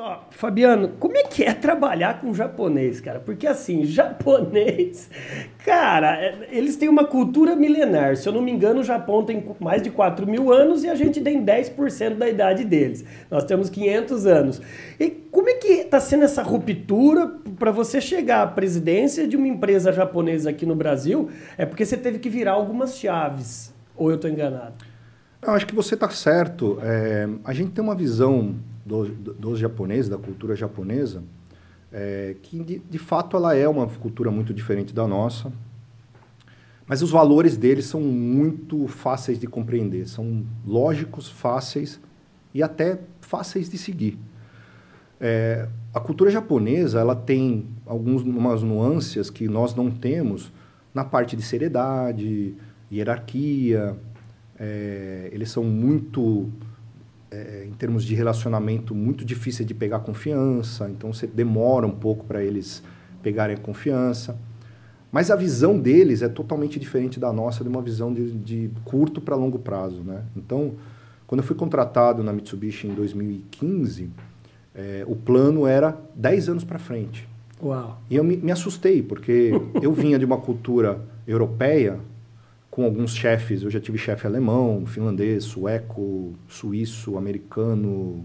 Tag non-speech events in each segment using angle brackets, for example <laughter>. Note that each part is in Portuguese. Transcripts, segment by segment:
só, Fabiano, como é que é trabalhar com japonês, cara? Porque assim, <laughs> japonês, cara, é, eles têm uma cultura milenar. Se eu não me engano, o Japão tem mais de 4 mil anos e a gente tem 10% da idade deles. Nós temos 500 anos. E como é que está sendo essa ruptura para você chegar à presidência de uma empresa japonesa aqui no Brasil? É porque você teve que virar algumas chaves. Ou eu estou enganado? Eu acho que você está certo. É, a gente tem uma visão do, do, dos japoneses, da cultura japonesa, é, que de, de, fato ela é uma cultura muito diferente da nossa, mas os valores deles são muito fáceis de compreender, são lógicos, fáceis e até fáceis de seguir. É, a cultura japonesa ela tem algumas nuances que nós não temos na parte de seriedade, hierarquia. É, eles são muito é, em termos de relacionamento, muito difícil de pegar confiança, então você demora um pouco para eles pegarem a confiança. Mas a visão deles é totalmente diferente da nossa, de uma visão de, de curto para longo prazo. Né? Então, quando eu fui contratado na Mitsubishi em 2015, é, o plano era 10 anos para frente. Uau. E eu me, me assustei, porque eu vinha de uma cultura europeia, com alguns chefes. Eu já tive chefe alemão, finlandês, sueco, suíço, americano,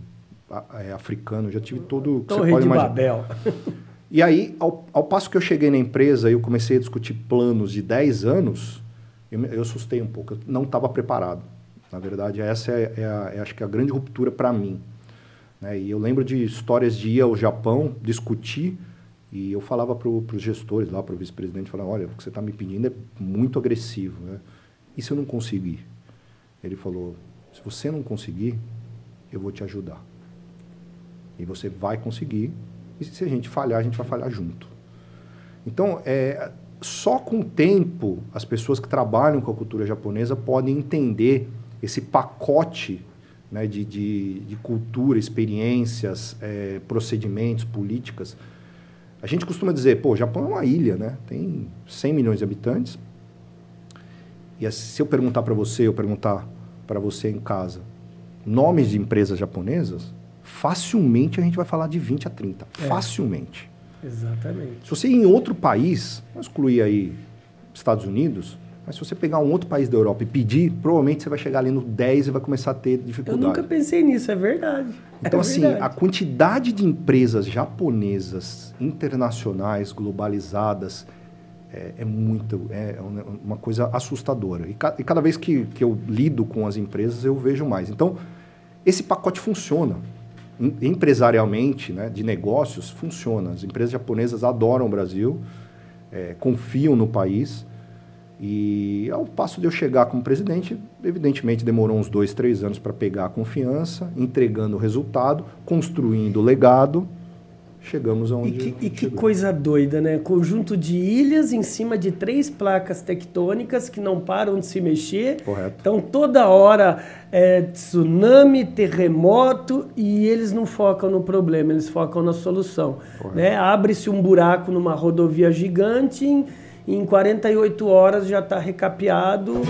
é, africano. Já tive todo. Torre você pode de imaginar. Babel. <laughs> E aí, ao, ao, passo que eu cheguei na empresa e eu comecei a discutir planos de 10 anos, eu, eu assustei um pouco. Eu não estava preparado. Na verdade, essa é, é, a, é, acho que a grande ruptura para mim. Né? E eu lembro de histórias de ir ao Japão discutir e eu falava para os gestores lá, para o vice-presidente, falava, olha, o que você está me pedindo é muito agressivo. Né? E se eu não conseguir? Ele falou, se você não conseguir, eu vou te ajudar. E você vai conseguir. E se a gente falhar, a gente vai falhar junto. Então, é, só com o tempo, as pessoas que trabalham com a cultura japonesa podem entender esse pacote né, de, de, de cultura, experiências, é, procedimentos, políticas a gente costuma dizer, pô, o Japão é uma ilha, né? Tem 100 milhões de habitantes. E se eu perguntar para você, eu perguntar para você em casa, nomes de empresas japonesas, facilmente a gente vai falar de 20 a 30. É. Facilmente. Exatamente. Se você ir em outro país, vamos excluir aí Estados Unidos, mas se você pegar um outro país da Europa e pedir, provavelmente você vai chegar ali no 10 e vai começar a ter dificuldade. Eu nunca pensei nisso, é verdade. Então, é assim, verdade. a quantidade de empresas japonesas, internacionais, globalizadas, é, é muito. É uma coisa assustadora. E, ca, e cada vez que, que eu lido com as empresas, eu vejo mais. Então, esse pacote funciona. Empresarialmente, né, de negócios, funciona. As empresas japonesas adoram o Brasil, é, confiam no país. E ao passo de eu chegar como presidente, evidentemente demorou uns dois, três anos para pegar a confiança, entregando o resultado, construindo o legado. Chegamos aonde. E que, e que coisa doida, né? Conjunto de ilhas em cima de três placas tectônicas que não param de se mexer. Correto. Então toda hora é tsunami, terremoto e eles não focam no problema, eles focam na solução. Né? Abre-se um buraco numa rodovia gigante. Em, em 48 horas já está recapeado.